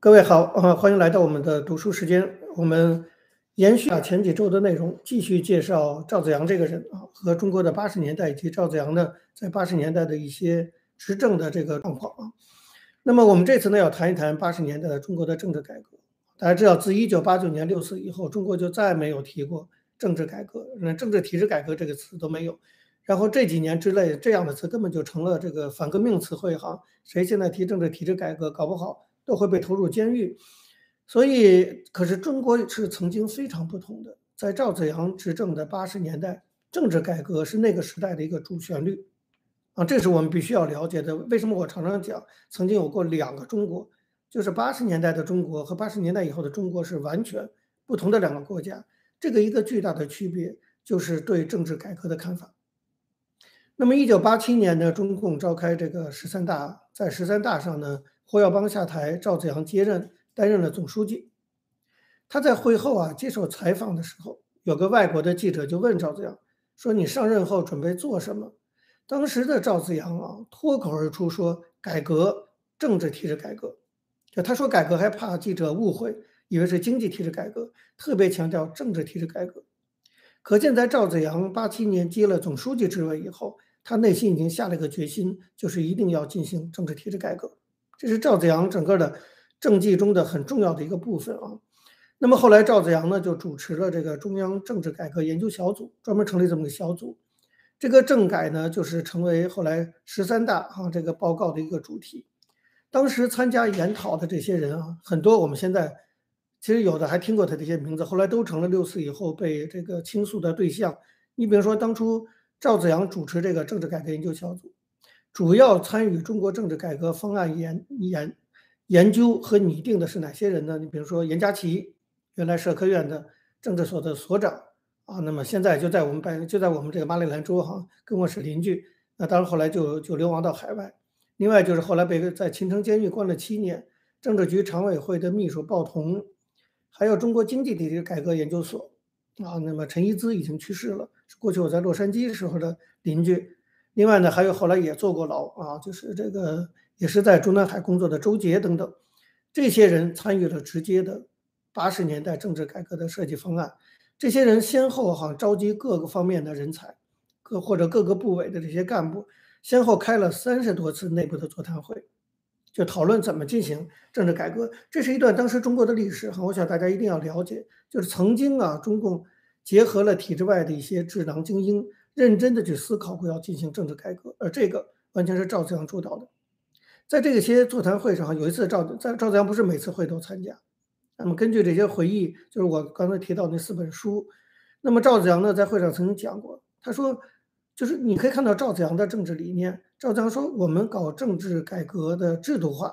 各位好，啊，欢迎来到我们的读书时间。我们延续啊前几周的内容，继续介绍赵子阳这个人啊，和中国的八十年代以及赵子阳呢在八十年代的一些执政的这个状况啊。那么我们这次呢要谈一谈八十年代的中国的政治改革。大家知道，自一九八九年六四以后，中国就再没有提过政治改革，那，政治体制改革这个词都没有。然后这几年之内，这样的词根本就成了这个反革命词汇哈。谁现在提政治体制改革，搞不好都会被投入监狱。所以，可是中国是曾经非常不同的，在赵子阳执政的八十年代，政治改革是那个时代的一个主旋律啊，这是我们必须要了解的。为什么我常常讲，曾经有过两个中国？就是八十年代的中国和八十年代以后的中国是完全不同的两个国家。这个一个巨大的区别就是对政治改革的看法。那么，一九八七年呢，中共召开这个十三大，在十三大上呢，胡耀邦下台，赵紫阳接任，担任了总书记。他在会后啊接受采访的时候，有个外国的记者就问赵紫阳说：“你上任后准备做什么？”当时的赵紫阳啊脱口而出说：“改革政治体制改革。”就他说改革还怕记者误会，以为是经济体制改革，特别强调政治体制改革。可见在赵子阳八七年接了总书记职位以后，他内心已经下了一个决心，就是一定要进行政治体制改革。这是赵子阳整个的政绩中的很重要的一个部分啊。那么后来赵子阳呢就主持了这个中央政治改革研究小组，专门成立这么个小组。这个政改呢就是成为后来十三大啊这个报告的一个主题。当时参加研讨的这些人啊，很多我们现在其实有的还听过他这些名字，后来都成了六四以后被这个倾诉的对象。你比如说，当初赵子阳主持这个政治改革研究小组，主要参与中国政治改革方案研研研究和拟定的是哪些人呢？你比如说严家琪，原来社科院的政治所的所长啊，那么现在就在我们办就在我们这个马里兰州哈，跟我是邻居。那当然后来就就流亡到海外。另外就是后来被在秦城监狱关了七年，政治局常委会的秘书鲍同，还有中国经济体制改革研究所啊，那么陈一姿已经去世了，过去我在洛杉矶时候的邻居。另外呢，还有后来也坐过牢啊，就是这个也是在中南海工作的周杰等等，这些人参与了直接的八十年代政治改革的设计方案。这些人先后哈召集各个方面的人才，各或者各个部委的这些干部。先后开了三十多次内部的座谈会，就讨论怎么进行政治改革。这是一段当时中国的历史哈，我想大家一定要了解。就是曾经啊，中共结合了体制外的一些智囊精英，认真的去思考过要进行政治改革，而这个完全是赵子阳主导的。在这些座谈会上，有一次赵在赵子阳不是每次会都参加。那么根据这些回忆，就是我刚才提到那四本书，那么赵子阳呢在会上曾经讲过，他说。就是你可以看到赵子阳的政治理念。赵子阳说：“我们搞政治改革的制度化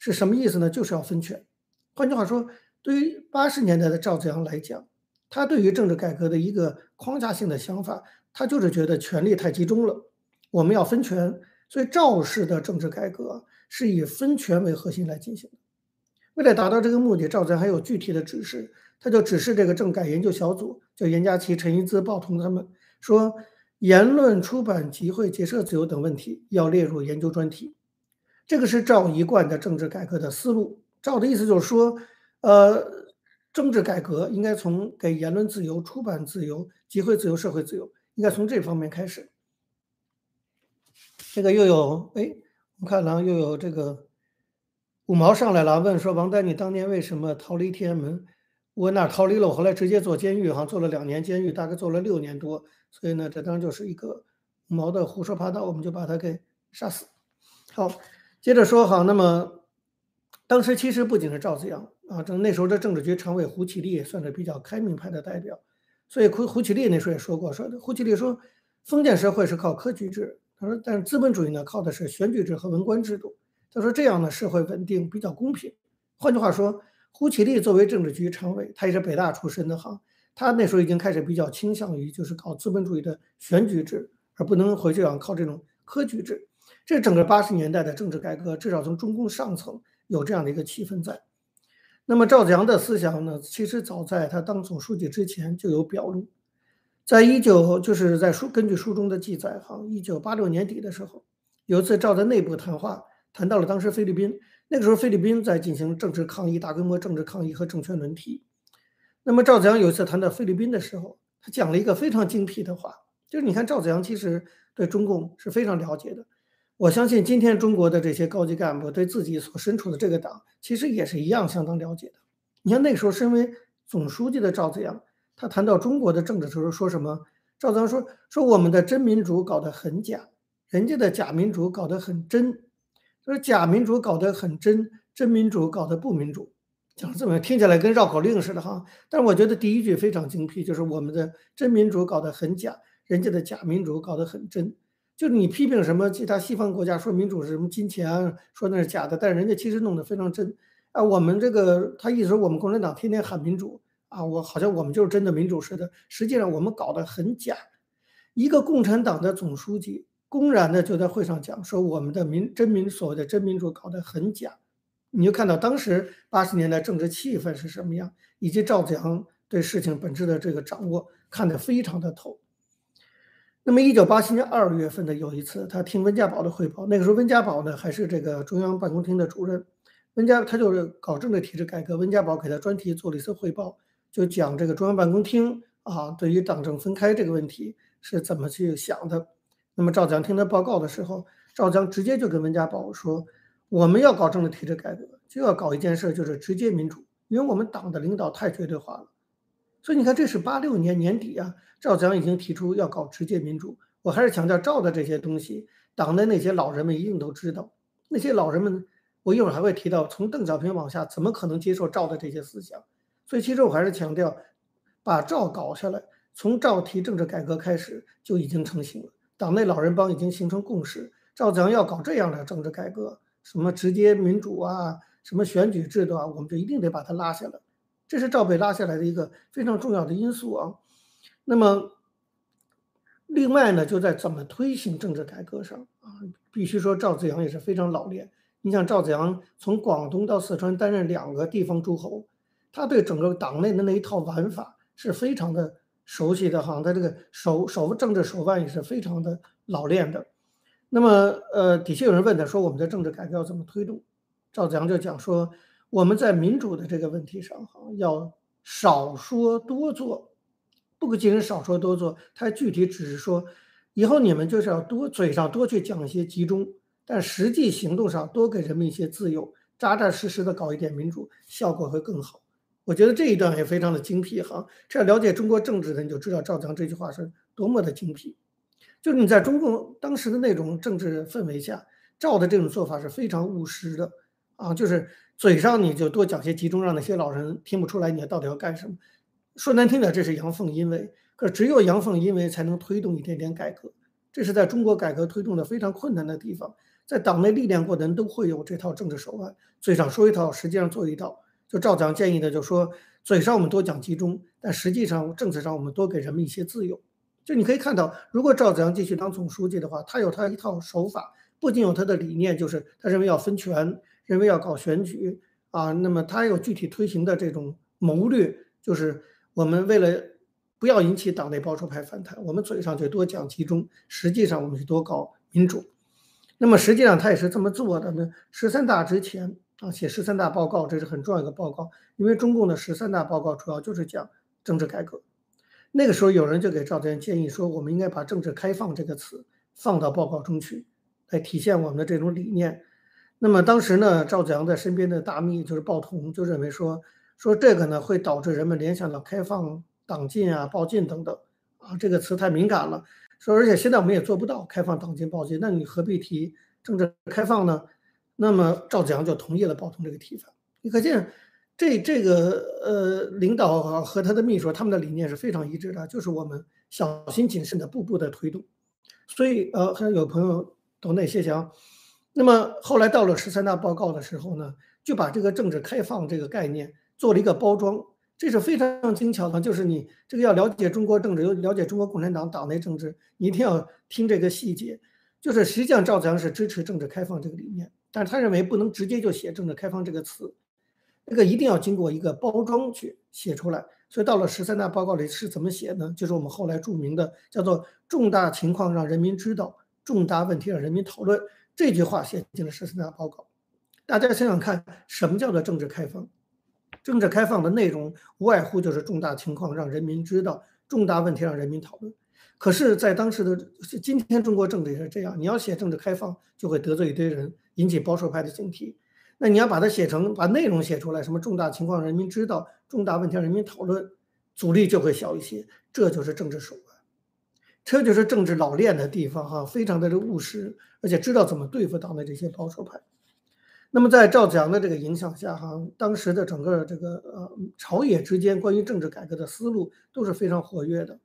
是什么意思呢？就是要分权。换句话说，对于八十年代的赵子阳来讲，他对于政治改革的一个框架性的想法，他就是觉得权力太集中了，我们要分权。所以赵氏的政治改革是以分权为核心来进行的。为了达到这个目的，赵子还有具体的指示，他就指示这个政改研究小组，叫严家琪、陈一姿、鲍同他们说。”言论、出版、集会、结社自由等问题要列入研究专题，这个是赵一贯的政治改革的思路。赵的意思就是说，呃，政治改革应该从给言论自由、出版自由、集会自由、社会自由，应该从这方面开始。这个又有哎，我们看了又有这个五毛上来了，问说王丹，你当年为什么逃离天安门？我哪逃离了？我后来直接坐监狱，哈，坐了两年监狱，大概坐了六年多。所以呢，这当然就是一个五毛的胡说八道，我们就把他给杀死。好，接着说哈，那么当时其实不仅是赵子阳啊，正那时候的政治局常委胡启立也算是比较开明派的代表。所以胡胡启立那时候也说过，说胡启立说，封建社会是靠科举制，他说，但是资本主义呢靠的是选举制和文官制度。他说这样呢社会稳定比较公平。换句话说。胡启立作为政治局常委，他也是北大出身的哈，他那时候已经开始比较倾向于就是搞资本主义的选举制，而不能回去啊靠这种科举制。这整个八十年代的政治改革，至少从中共上层有这样的一个气氛在。那么赵子阳的思想呢，其实早在他当总书记之前就有表露，在一九就是在书根据书中的记载哈，一九八六年底的时候，有一次赵在内部谈话谈到了当时菲律宾那个时候菲律宾在进行政治抗议，大规模政治抗议和政权轮替。那么赵子阳有一次谈到菲律宾的时候，他讲了一个非常精辟的话，就是你看赵子阳其实对中共是非常了解的。我相信今天中国的这些高级干部对自己所身处的这个党，其实也是一样相当了解的。你像那时候身为总书记的赵子阳，他谈到中国的政治时候说什么？赵子阳说：“说我们的真民主搞得很假，人家的假民主搞得很真。说假民主搞得很真，真民主搞得不民主。”讲这么听起来跟绕口令似的哈。但是我觉得第一句非常精辟，就是我们的真民主搞得很假，人家的假民主搞得很真。就是你批评什么其他西方国家说民主是什么金钱，说那是假的，但是人家其实弄得非常真啊。我们这个他一直说我们共产党天天喊民主啊，我好像我们就是真的民主似的，实际上我们搞得很假。一个共产党的总书记公然的就在会上讲说我们的民真民所谓的真民主搞得很假，你就看到当时八十年代政治气氛是什么样，以及赵子阳对事情本质的这个掌握看得非常的透。那么，一九八七年二月份的有一次，他听温家宝的汇报。那个时候，温家宝呢还是这个中央办公厅的主任。温家他就是搞政治体制改革。温家宝给他专题做了一次汇报，就讲这个中央办公厅啊，对于党政分开这个问题是怎么去想的。那么赵江听他报告的时候，赵江直接就跟温家宝说：“我们要搞政治体制改革，就要搞一件事，就是直接民主，因为我们党的领导太绝对化了。”所以你看，这是八六年年底啊，赵子阳已经提出要搞直接民主。我还是强调赵的这些东西，党内那些老人们一定都知道。那些老人们，我一会儿还会提到，从邓小平往下，怎么可能接受赵的这些思想？所以其实我还是强调，把赵搞下来，从赵提政治改革开始就已经成型了。党内老人帮已经形成共识，赵子阳要搞这样的政治改革，什么直接民主啊，什么选举制度啊，我们就一定得把他拉下来。这是赵被拉下来的一个非常重要的因素啊。那么，另外呢，就在怎么推行政治改革上啊，必须说赵子阳也是非常老练。你像赵子阳从广东到四川担任两个地方诸侯，他对整个党内的那一套玩法是非常的熟悉的哈。他这个手手政治手腕也是非常的老练的。那么，呃，底下有人问他说：“我们的政治改革要怎么推动？”赵子阳就讲说。我们在民主的这个问题上，哈，要少说多做，不仅少说多做，它具体只是说，以后你们就是要多嘴上多去讲一些集中，但实际行动上多给人们一些自由，扎扎实实的搞一点民主，效果会更好。我觉得这一段也非常的精辟，哈，这样了解中国政治的你就知道赵江这句话是多么的精辟。就是你在中共当时的那种政治氛围下，赵的这种做法是非常务实的，啊，就是。嘴上你就多讲些集中，让那些老人听不出来你到底要干什么。说难听点，这是阳奉阴违。可只有阳奉阴违，才能推动一点点改革。这是在中国改革推动的非常困难的地方。在党内历练过的人都会有这套政治手腕，嘴上说一套，实际上做一套。就赵子阳建议的，就说嘴上我们多讲集中，但实际上政治上我们多给人们一些自由。就你可以看到，如果赵子阳继续当总书记的话，他有他一套手法，不仅有他的理念，就是他认为要分权。认为要搞选举啊，那么他有具体推行的这种谋略，就是我们为了不要引起党内保守派反弹，我们嘴上就多讲集中，实际上我们就多搞民主。那么实际上他也是这么做的呢。十三大之前啊，写十三大报告，这是很重要一个报告，因为中共的十三大报告主要就是讲政治改革。那个时候有人就给赵子阳建议说，我们应该把政治开放这个词放到报告中去，来体现我们的这种理念。那么当时呢，赵子阳在身边的大秘就是鲍同，就认为说说这个呢会导致人们联想到开放党禁啊、报禁等等啊，这个词太敏感了。说而且现在我们也做不到开放党禁、报禁，那你何必提政治开放呢？那么赵子阳就同意了鲍同这个提法。你可见这这个呃领导和他的秘书他们的理念是非常一致的，就是我们小心谨慎的步步的推动。所以呃，还有朋友懂那些想。那么后来到了十三大报告的时候呢，就把这个政治开放这个概念做了一个包装，这是非常精巧的。就是你这个要了解中国政治，又了解中国共产党党内政治，你一定要听这个细节。就是实际上赵子阳是支持政治开放这个理念，但是他认为不能直接就写政治开放这个词，这个一定要经过一个包装去写出来。所以到了十三大报告里是怎么写呢？就是我们后来著名的叫做“重大情况让人民知道，重大问题让人民讨论”。这句话写进了十三大报告，大家想想看，什么叫做政治开放？政治开放的内容无外乎就是重大情况让人民知道，重大问题让人民讨论。可是，在当时的今天，中国政治也是这样，你要写政治开放，就会得罪一堆人，引起保守派的警惕。那你要把它写成，把内容写出来，什么重大情况人民知道，重大问题让人民讨论，阻力就会小一些。这就是政治手段，这就是政治老练的地方哈，非常的务实，而且知道怎么对付党内这些保守派。那么在赵子阳的这个影响下，哈，当时的整个这个呃朝野之间关于政治改革的思路都是非常活跃的。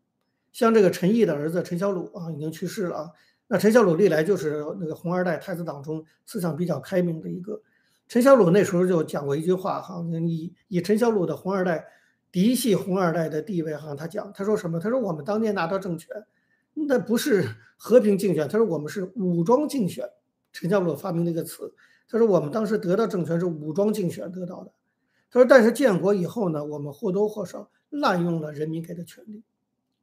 像这个陈毅的儿子陈小鲁啊，已经去世了啊。那陈小鲁历来就是那个红二代太子党中思想比较开明的一个。陈小鲁那时候就讲过一句话哈，以以陈小鲁的红二代嫡系红二代的地位哈，他讲他说什么？他说我们当年拿到政权，那不是和平竞选，他说我们是武装竞选。陈家洛发明了一个词。他说：“我们当时得到政权是武装竞选得到的。”他说：“但是建国以后呢，我们或多或少滥用了人民给的权利。”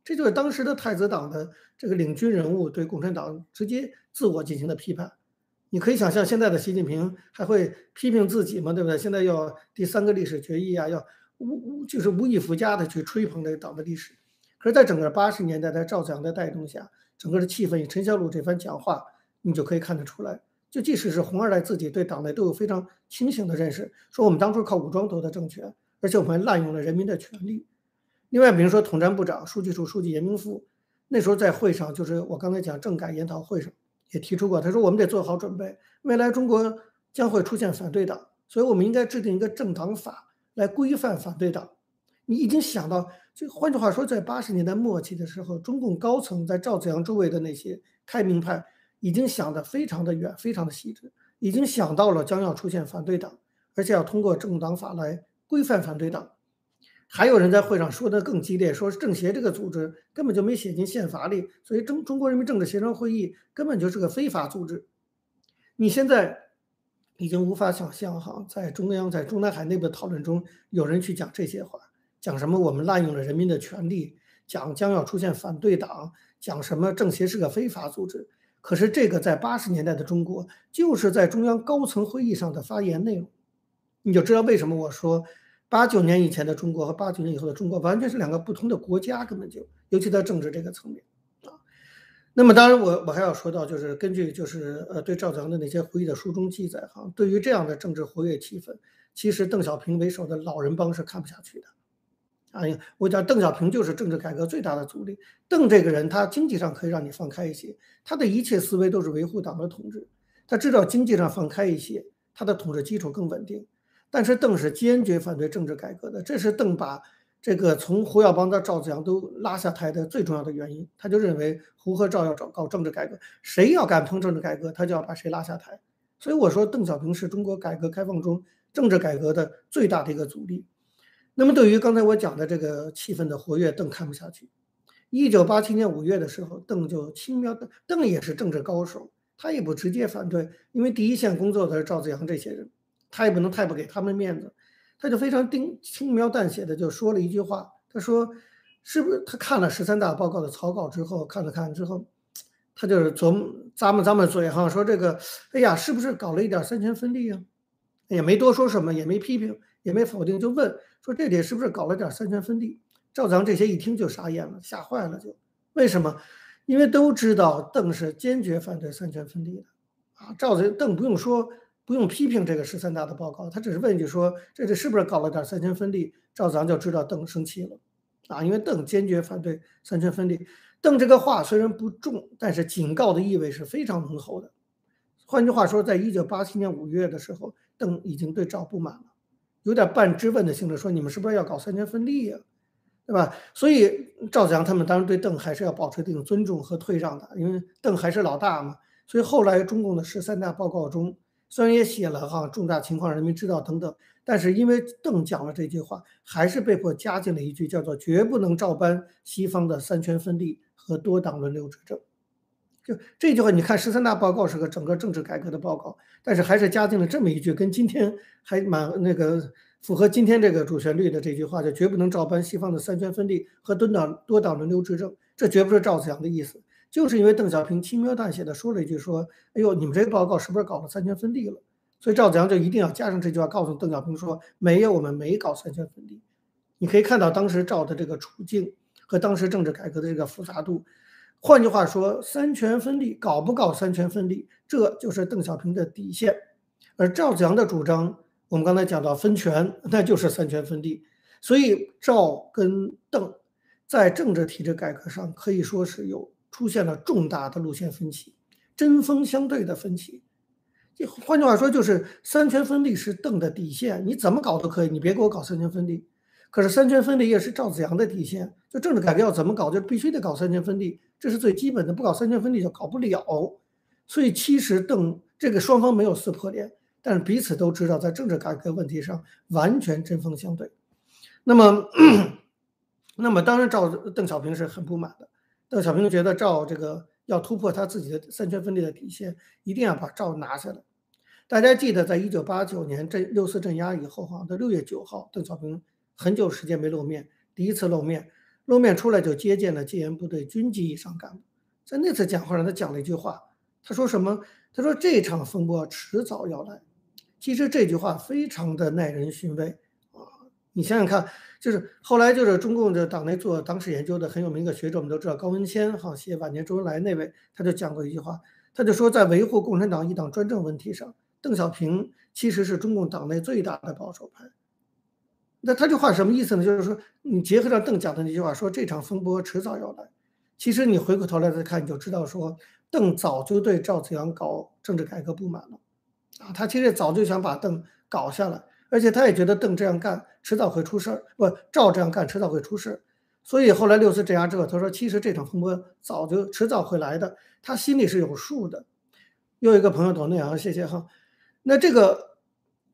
这就是当时的太子党的这个领军人物对共产党直接自我进行的批判。你可以想象，现在的习近平还会批评自己吗？对不对？现在要第三个历史决议啊，要无无就是无以复加的去吹捧这个党的历史。可是，在整个八十年代，在赵子阳的带动下，整个的气氛以陈小鲁这番讲话，你就可以看得出来。就即使是红二代自己对党内都有非常清醒的认识，说我们当初靠武装夺得政权，而且我们滥用了人民的权利。另外，比如说统战部长、书记处书记严明富，那时候在会上，就是我刚才讲政改研讨会上也提出过，他说我们得做好准备，未来中国将会出现反对党，所以我们应该制定一个政党法来规范反对党。你已经想到，就换句话说，在八十年代末期的时候，中共高层在赵子阳周围的那些开明派。已经想得非常的远，非常的细致，已经想到了将要出现反对党，而且要通过政党法来规范反对党。还有人在会上说的更激烈，说政协这个组织根本就没写进宪法里，所以中中国人民政治协商会议根本就是个非法组织。你现在已经无法想象哈，在中央在中南海内部的讨论中，有人去讲这些话，讲什么我们滥用了人民的权利，讲将要出现反对党，讲什么政协是个非法组织。可是这个在八十年代的中国，就是在中央高层会议上的发言内容，你就知道为什么我说八九年以前的中国和八九年以后的中国完全是两个不同的国家，根本就尤其在政治这个层面啊。那么当然我我还要说到，就是根据就是呃对赵子阳的那些回忆的书中记载哈，对于这样的政治活跃气氛，其实邓小平为首的老人帮是看不下去的。哎呀，我讲邓小平就是政治改革最大的阻力。邓这个人，他经济上可以让你放开一些，他的一切思维都是维护党的统治。他知道经济上放开一些，他的统治基础更稳定。但是邓是坚决反对政治改革的，这是邓把这个从胡耀邦到赵子阳都拉下台的最重要的原因。他就认为胡和赵要搞搞政治改革，谁要敢碰政治改革，他就要把谁拉下台。所以我说，邓小平是中国改革开放中政治改革的最大的一个阻力。那么，对于刚才我讲的这个气氛的活跃，邓看不下去。一九八七年五月的时候，邓就轻描的，邓也是政治高手，他也不直接反对，因为第一线工作的是赵子阳这些人，他也不能太不给他们面子，他就非常丁轻描淡写的就说了一句话，他说：“是不是？”他看了十三大报告的草稿之后，看了看之后，他就是琢磨咂摸咂摸嘴哈，说：“这个，哎呀，是不是搞了一点三权分立啊？”也没多说什么，也没批评。也没否定，就问说这里是不是搞了点三权分立？赵子阳这些一听就傻眼了，吓坏了，就为什么？因为都知道邓是坚决反对三权分立的啊。赵子邓不用说，不用批评这个十三大的报告，他只是问一句说这里是不是搞了点三权分立？赵子阳就知道邓生气了啊，因为邓坚决反对三权分立。邓这个话虽然不重，但是警告的意味是非常浓厚的。换句话说，在一九八七年五月的时候，邓已经对赵不满了。有点半质问的性质，说你们是不是要搞三权分立呀，对吧？所以赵子阳他们当然对邓还是要保持一定尊重和退让的，因为邓还是老大嘛。所以后来中共的十三大报告中，虽然也写了哈重大情况人民知道等等，但是因为邓讲了这句话，还是被迫加进了一句叫做绝不能照搬西方的三权分立和多党轮流执政。就这句话，你看十三大报告是个整个政治改革的报告，但是还是加进了这么一句，跟今天还蛮那个符合今天这个主旋律的这句话，就绝不能照搬西方的三权分立和多党多党轮流执政。这绝不是赵子阳的意思，就是因为邓小平轻描淡写的说了一句，说：“哎呦，你们这个报告是不是搞了三权分立了？”所以赵子阳就一定要加上这句话，告诉邓小平说：“没有，我们没搞三权分立。”你可以看到当时赵的这个处境和当时政治改革的这个复杂度。换句话说，三权分立搞不搞三权分立，这就是邓小平的底线。而赵子阳的主张，我们刚才讲到分权，那就是三权分立。所以赵跟邓在政治体制改革上可以说是有出现了重大的路线分歧，针锋相对的分歧。换句话说，就是三权分立是邓的底线，你怎么搞都可以，你别给我搞三权分立。可是三权分立也是赵子阳的底线，就政治改革要怎么搞，就必须得搞三权分立，这是最基本的，不搞三权分立就搞不了。所以其实邓这个双方没有撕破脸，但是彼此都知道在政治改革问题上完全针锋相对。那么，那么当然赵邓小平是很不满的，邓小平觉得赵这个要突破他自己的三权分立的底线，一定要把赵拿下来。大家记得，在一九八九年镇六四镇压以后，哈，到六月九号，邓小平很久时间没露面，第一次露面，露面出来就接见了戒严部队军级以上干部。在那次讲话上，他讲了一句话，他说什么？他说这场风波迟早要来。其实这句话非常的耐人寻味啊！你想想看，就是后来就是中共的党内做党史研究的很有名的学者，我们都知道高文谦，哈，写《晚年周恩来》那位，他就讲过一句话，他就说在维护共产党一党专政问题上。邓小平其实是中共党内最大的保守派，那他这话什么意思呢？就是说，你结合上邓讲的那句话，说这场风波迟早要来。其实你回过头来再看，你就知道说，邓早就对赵紫阳搞政治改革不满了，啊，他其实早就想把邓搞下来，而且他也觉得邓这样干迟早会出事儿，不，赵这样干迟早会出事。所以后来六四镇压之后，他说，其实这场风波早就迟早会来的，他心里是有数的。又一个朋友懂那样，谢谢哈。那这个，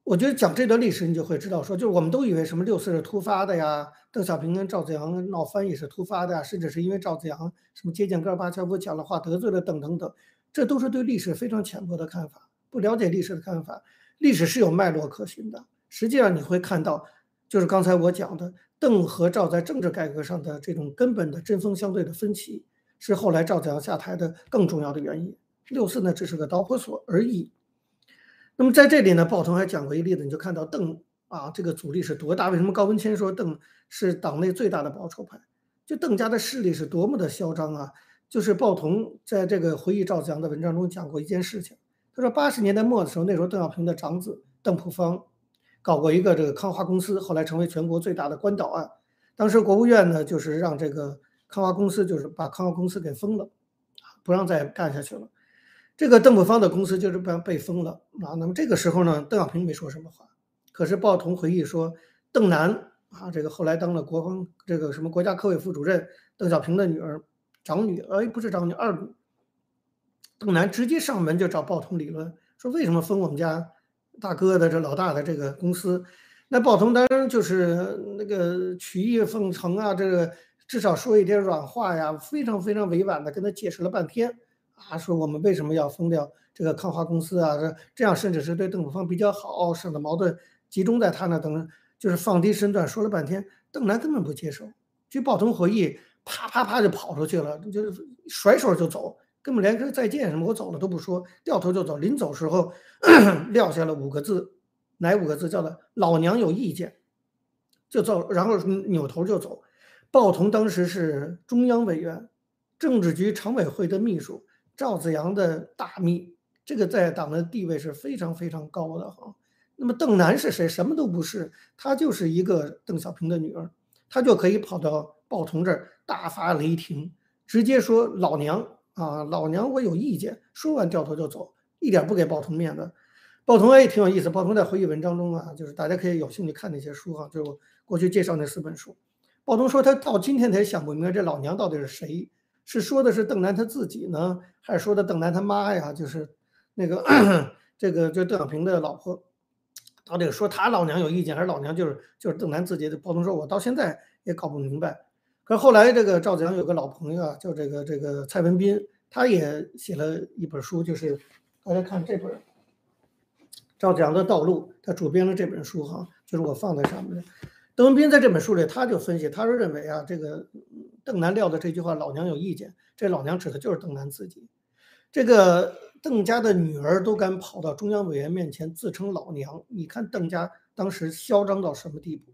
我觉得讲这段历史，你就会知道，说就是我们都以为什么六四是突发的呀，邓小平跟赵紫阳闹翻也是突发的呀，甚至是因为赵紫阳什么接见戈尔巴乔夫讲了话得罪了邓等等，这都是对历史非常浅薄的看法，不了解历史的看法。历史是有脉络可循的。实际上你会看到，就是刚才我讲的，邓和赵在政治改革上的这种根本的针锋相对的分歧，是后来赵紫阳下台的更重要的原因。六四呢，只是个导火索而已。那么在这里呢，鲍同还讲过一个例子，你就看到邓啊，这个阻力是多大？为什么高文谦说邓是党内最大的保守派？就邓家的势力是多么的嚣张啊！就是鲍同在这个回忆赵子阳的文章中讲过一件事情，他说八十年代末的时候，那时候邓小平的长子邓朴方搞过一个这个康华公司，后来成为全国最大的关岛案。当时国务院呢，就是让这个康华公司就是把康华公司给封了，不让再干下去了。这个邓朴方的公司就是被被封了啊。那么这个时候呢，邓小平没说什么话。可是鲍同回忆说，邓楠啊，这个后来当了国防这个什么国家科委副主任，邓小平的女儿长女，哎，不是长女，二女。邓楠直接上门就找鲍同理论，说为什么封我们家大哥的这老大的这个公司？那鲍同当然就是那个曲意奉承啊，这个至少说一点软话呀，非常非常委婉的跟他解释了半天。啊，说我们为什么要封掉这个康华公司啊？这这样甚至是对邓朴方比较好，省得矛盾集中在他那等，就是放低身段说了半天，邓南根本不接受。据鲍同回忆，啪啪啪就跑出去了，就是甩手就走，根本连个再见什么我走了都不说，掉头就走。临走时候 撂下了五个字，哪五个字？叫做“老娘有意见”，就走，然后扭头就走。鲍同当时是中央委员，政治局常委会的秘书。赵子阳的大秘，这个在党的地位是非常非常高的哈。那么邓楠是谁？什么都不是，她就是一个邓小平的女儿，她就可以跑到鲍同这儿大发雷霆，直接说老娘啊，老娘我有意见。说完掉头就走，一点不给鲍同面子。鲍同也挺有意思，鲍同在回忆文章中啊，就是大家可以有兴趣看那些书哈，就是我过去介绍那四本书。鲍同说他到今天才想不明白这老娘到底是谁。是说的是邓南他自己呢，还是说的邓南他妈呀？就是那个 这个就邓小平的老婆，到底说他老娘有意见，还是老娘就是就是邓南自己的？包同说，我到现在也搞不明白。可后来这个赵子阳有个老朋友啊，叫这个这个蔡文斌，他也写了一本书，就是大家看这本赵子阳的道路，他主编了这本书哈，就是我放在上面的。邓文斌在这本书里他就分析，他说认为啊这个。邓南撂的这句话，老娘有意见。这老娘指的就是邓南自己。这个邓家的女儿都敢跑到中央委员面前自称老娘，你看邓家当时嚣张到什么地步？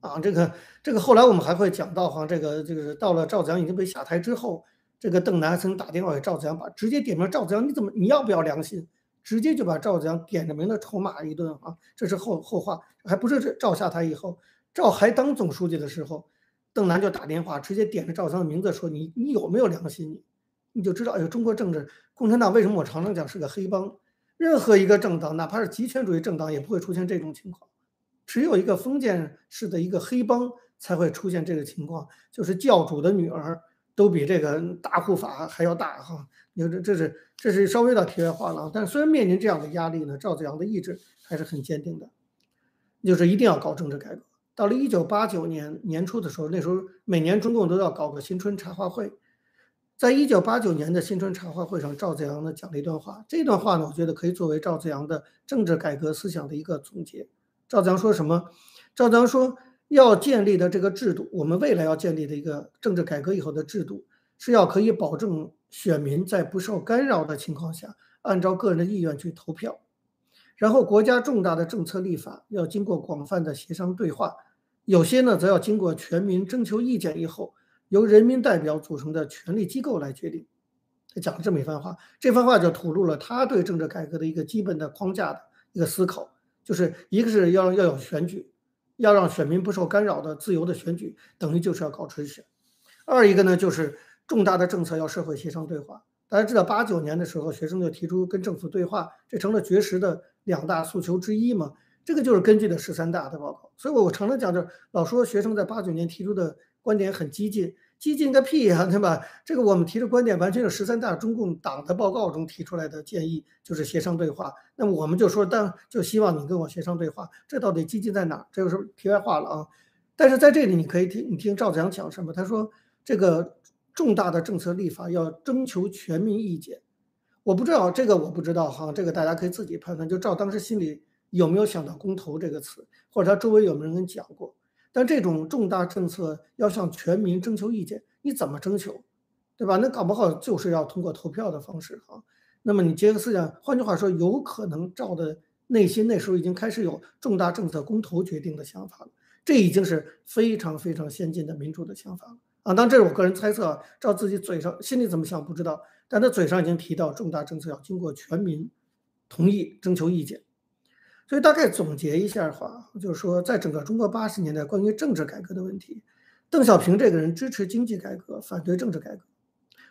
啊，这个这个后来我们还会讲到哈，这个这个到了赵子阳已经被下台之后，这个邓南曾打电话给赵子阳，把直接点名赵子阳，你怎么你要不要良心？直接就把赵子阳点着名的臭骂一顿啊！这是后后话，还不是这赵下台以后，赵还当总书记的时候，邓南就打电话直接点着赵子阳的名字说你你有没有良心？你你就知道，哎呦，中国政治共产党为什么我常常讲是个黑帮？任何一个政党，哪怕是极权主义政党，也不会出现这种情况。只有一个封建式的一个黑帮才会出现这个情况，就是教主的女儿都比这个大护法还要大哈。你说这这是这是稍微到题外话了，但虽然面临这样的压力呢，赵子阳的意志还是很坚定的，就是一定要搞政治改革。到了一九八九年年初的时候，那时候每年中共都要搞个新春茶话会，在一九八九年的新春茶话会上，赵子阳呢讲了一段话，这段话呢，我觉得可以作为赵子阳的政治改革思想的一个总结。赵子阳说什么？赵子阳说，要建立的这个制度，我们未来要建立的一个政治改革以后的制度，是要可以保证选民在不受干扰的情况下，按照个人的意愿去投票。然后，国家重大的政策立法要经过广泛的协商对话，有些呢，则要经过全民征求意见以后，由人民代表组成的权力机构来决定。他讲了这么一番话，这番话就吐露了他对政治改革的一个基本的框架的一个思考。就是一个是要要有选举，要让选民不受干扰的自由的选举，等于就是要搞直选。二一个呢，就是重大的政策要社会协商对话。大家知道，八九年的时候，学生就提出跟政府对话，这成了绝食的两大诉求之一嘛。这个就是根据的十三大的报告。所以我我常常讲，就老说学生在八九年提出的观点很激进。激进个屁呀，对吧？这个我们提的观点完全是十三大中共党的报告中提出来的建议，就是协商对话。那么我们就说，当就希望你跟我协商对话。这到底激进在哪？这就是题外话了啊。但是在这里你可以听，你听赵子阳讲什么？他说这个重大的政策立法要征求全民意见。我不知道这个，我不知道哈，这个大家可以自己判断。就赵当时心里有没有想到“公投”这个词，或者他周围有没有人跟讲过？但这种重大政策要向全民征求意见，你怎么征求，对吧？那搞不好就是要通过投票的方式啊。那么你结合思想，换句话说，有可能赵的内心那时候已经开始有重大政策公投决定的想法了。这已经是非常非常先进的民主的想法了啊。当然这是我个人猜测，照自己嘴上心里怎么想不知道，但他嘴上已经提到重大政策要经过全民同意征求意见。所以大概总结一下的话，就是说，在整个中国八十年代关于政治改革的问题，邓小平这个人支持经济改革，反对政治改革；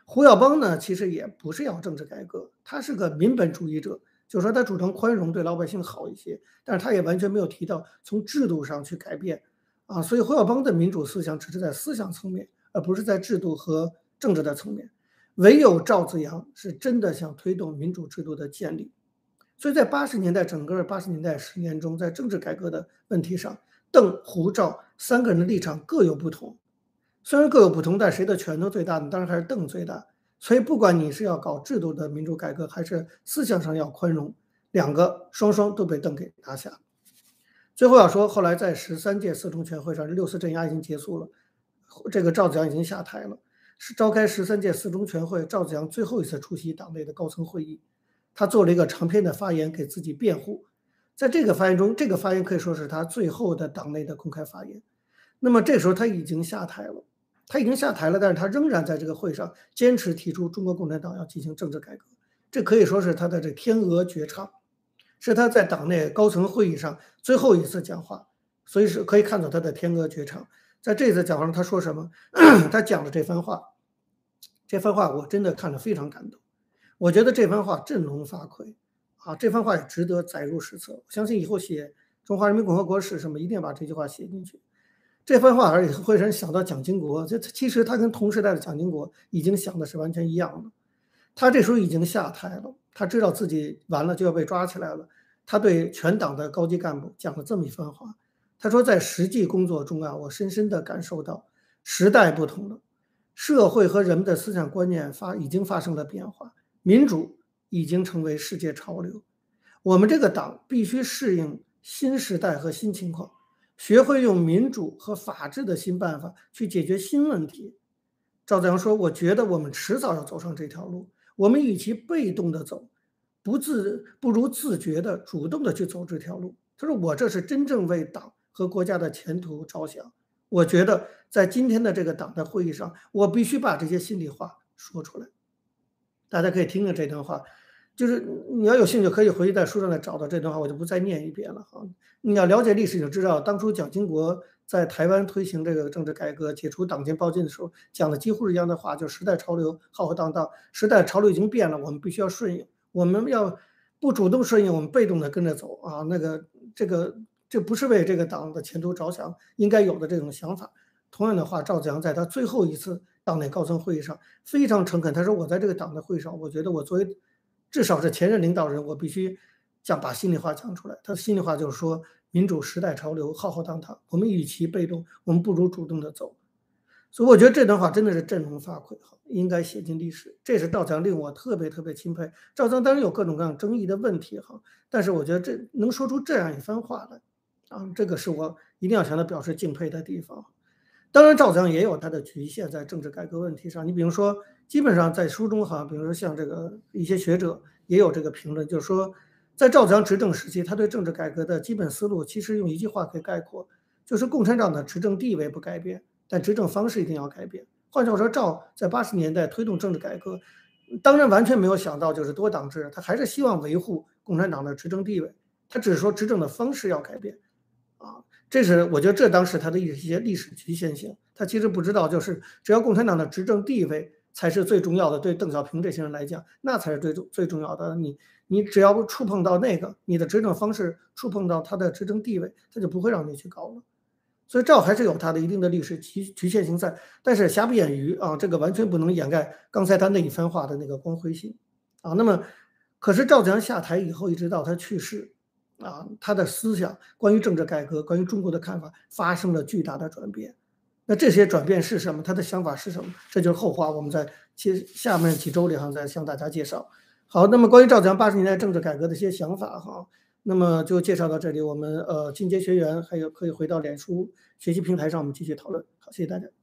胡耀邦呢，其实也不是要政治改革，他是个民本主义者，就是说他主张宽容，对老百姓好一些，但是他也完全没有提到从制度上去改变啊。所以胡耀邦的民主思想只是在思想层面，而不是在制度和政治的层面。唯有赵紫阳是真的想推动民主制度的建立。所以在八十年代，整个八十年代十年中，在政治改革的问题上，邓、胡、赵三个人的立场各有不同。虽然各有不同，但谁的拳头最大呢？当然还是邓最大。所以不管你是要搞制度的民主改革，还是思想上要宽容，两个双双都被邓给拿下。最后要说，后来在十三届四中全会上，六四镇压已经结束了，这个赵子阳已经下台了，是召开十三届四中全会，赵子阳最后一次出席党内的高层会议。他做了一个长篇的发言，给自己辩护。在这个发言中，这个发言可以说是他最后的党内的公开发言。那么这时候他已经下台了，他已经下台了，但是他仍然在这个会上坚持提出中国共产党要进行政治改革。这可以说是他的这天鹅绝唱，是他在党内高层会议上最后一次讲话，所以是可以看到他的天鹅绝唱。在这次讲话中，他说什么？他讲了这番话，这番话我真的看了非常感动。我觉得这番话振聋发聩，啊，这番话也值得载入史册。我相信以后写中华人民共和国史什么，一定要把这句话写进去。这番话而且会让人想到蒋经国，这其实他跟同时代的蒋经国已经想的是完全一样的。他这时候已经下台了，他知道自己完了就要被抓起来了。他对全党的高级干部讲了这么一番话，他说：“在实际工作中啊，我深深地感受到时代不同了，社会和人们的思想观念发已经发生了变化。”民主已经成为世界潮流，我们这个党必须适应新时代和新情况，学会用民主和法治的新办法去解决新问题。赵子阳说：“我觉得我们迟早要走上这条路。我们与其被动的走，不自不如自觉的主动的去走这条路。他说我这是真正为党和国家的前途着想。我觉得在今天的这个党的会议上，我必须把这些心里话说出来。大家可以听听这段话，就是你要有兴趣可以回去在书上来找到这段话，我就不再念一遍了哈。你要了解历史，就知道当初蒋经国在台湾推行这个政治改革、解除党禁包禁的时候，讲的几乎是一样的话，就是时代潮流浩浩荡荡，时代潮流已经变了，我们必须要顺应。我们要不主动顺应，我们被动的跟着走啊，那个这个。这不是为这个党的前途着想应该有的这种想法。同样的话，赵子阳在他最后一次党内高层会议上非常诚恳，他说：“我在这个党的会上，我觉得我作为至少是前任领导人，我必须讲把心里话讲出来。他的心里话就是说，民主时代潮流浩浩荡荡，我们与其被动，我们不如主动的走。所以我觉得这段话真的是振聋发聩，哈，应该写进历史。这是赵强令我特别特别钦佩。赵强当然有各种各样争议的问题，哈，但是我觉得这能说出这样一番话来。”啊，这个是我一定要向他表示敬佩的地方。当然，赵子阳也有他的局限，在政治改革问题上。你比如说，基本上在书中哈，比如说像这个一些学者也有这个评论，就是说，在赵子阳执政时期，他对政治改革的基本思路，其实用一句话可以概括，就是共产党的执政地位不改变，但执政方式一定要改变。换句话说，赵在八十年代推动政治改革，当然完全没有想到就是多党制，他还是希望维护共产党的执政地位，他只是说执政的方式要改变。这是我觉得这当时他的一些历史局限性，他其实不知道，就是只要共产党的执政地位才是最重要的，对邓小平这些人来讲，那才是最最重要的。你你只要不触碰到那个，你的执政方式触碰到他的执政地位，他就不会让你去搞了。所以赵还是有他的一定的历史局局限性在，但是瑕不掩瑜啊，这个完全不能掩盖刚才他那一番话的那个光辉性啊。那么，可是赵强下台以后，一直到他去世。啊，他的思想关于政治改革、关于中国的看法发生了巨大的转变。那这些转变是什么？他的想法是什么？这就是后话。我们在接下面几周里哈再向大家介绍。好，那么关于赵子阳八十年代政治改革的一些想法哈，那么就介绍到这里。我们呃进阶学员还有可以回到脸书学习平台上，我们继续讨论。好，谢谢大家。